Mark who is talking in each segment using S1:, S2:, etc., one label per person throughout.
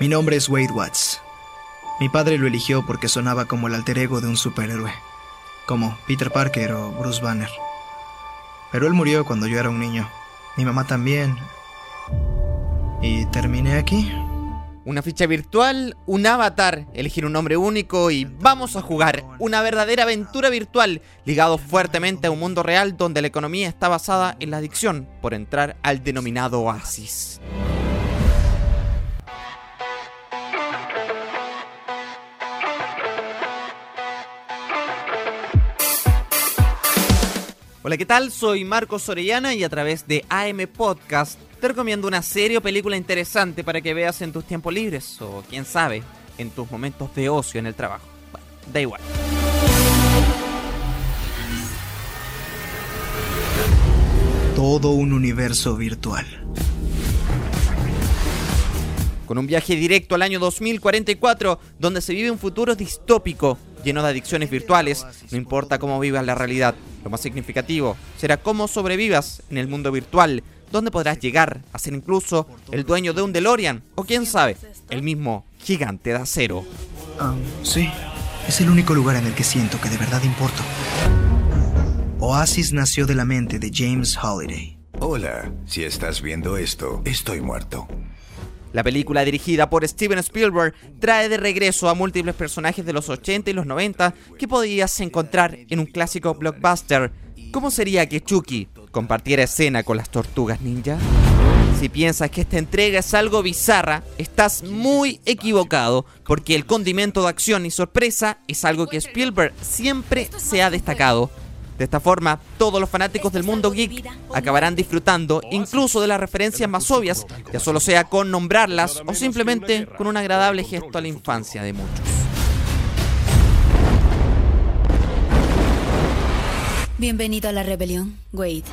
S1: Mi nombre es Wade Watts. Mi padre lo eligió porque sonaba como el alter ego de un superhéroe, como Peter Parker o Bruce Banner. Pero él murió cuando yo era un niño. Mi mamá también. Y terminé aquí.
S2: Una ficha virtual, un avatar, elegir un nombre único y vamos a jugar una verdadera aventura virtual ligado fuertemente a un mundo real donde la economía está basada en la adicción por entrar al denominado oasis. Hola, ¿qué tal? Soy Marcos Orellana y a través de AM Podcast te recomiendo una serie o película interesante para que veas en tus tiempos libres o, quién sabe, en tus momentos de ocio en el trabajo. Bueno, da igual.
S1: Todo un universo virtual.
S2: Con un viaje directo al año 2044, donde se vive un futuro distópico, lleno de adicciones virtuales, no importa cómo vivas la realidad. Lo más significativo será cómo sobrevivas en el mundo virtual, donde podrás llegar a ser incluso el dueño de un DeLorean o quién sabe, el mismo gigante de acero.
S1: Ah, sí, es el único lugar en el que siento que de verdad importo. Oasis nació de la mente de James Holiday.
S3: Hola, si estás viendo esto, estoy muerto.
S2: La película dirigida por Steven Spielberg trae de regreso a múltiples personajes de los 80 y los 90 que podías encontrar en un clásico blockbuster. ¿Cómo sería que Chucky compartiera escena con las tortugas ninja? Si piensas que esta entrega es algo bizarra, estás muy equivocado, porque el condimento de acción y sorpresa es algo que Spielberg siempre se ha destacado. De esta forma, todos los fanáticos del mundo geek acabarán disfrutando incluso de las referencias más obvias, ya solo sea con nombrarlas o simplemente con un agradable gesto a la infancia de muchos.
S4: Bienvenido a la rebelión, Wade.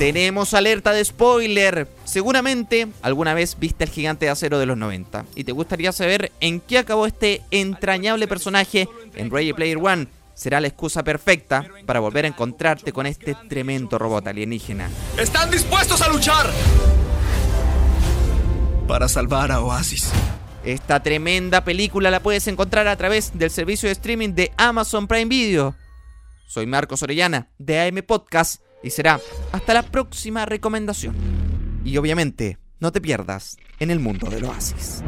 S2: Tenemos alerta de spoiler. Seguramente alguna vez viste el gigante de acero de los 90 y te gustaría saber en qué acabó este entrañable personaje en Ready Player One será la excusa perfecta para volver a encontrarte con este tremendo robot alienígena.
S5: ¿Están dispuestos a luchar?
S1: Para salvar a Oasis.
S2: Esta tremenda película la puedes encontrar a través del servicio de streaming de Amazon Prime Video. Soy Marcos Orellana de AM Podcast y será hasta la próxima recomendación. Y obviamente, no te pierdas en el mundo del oasis.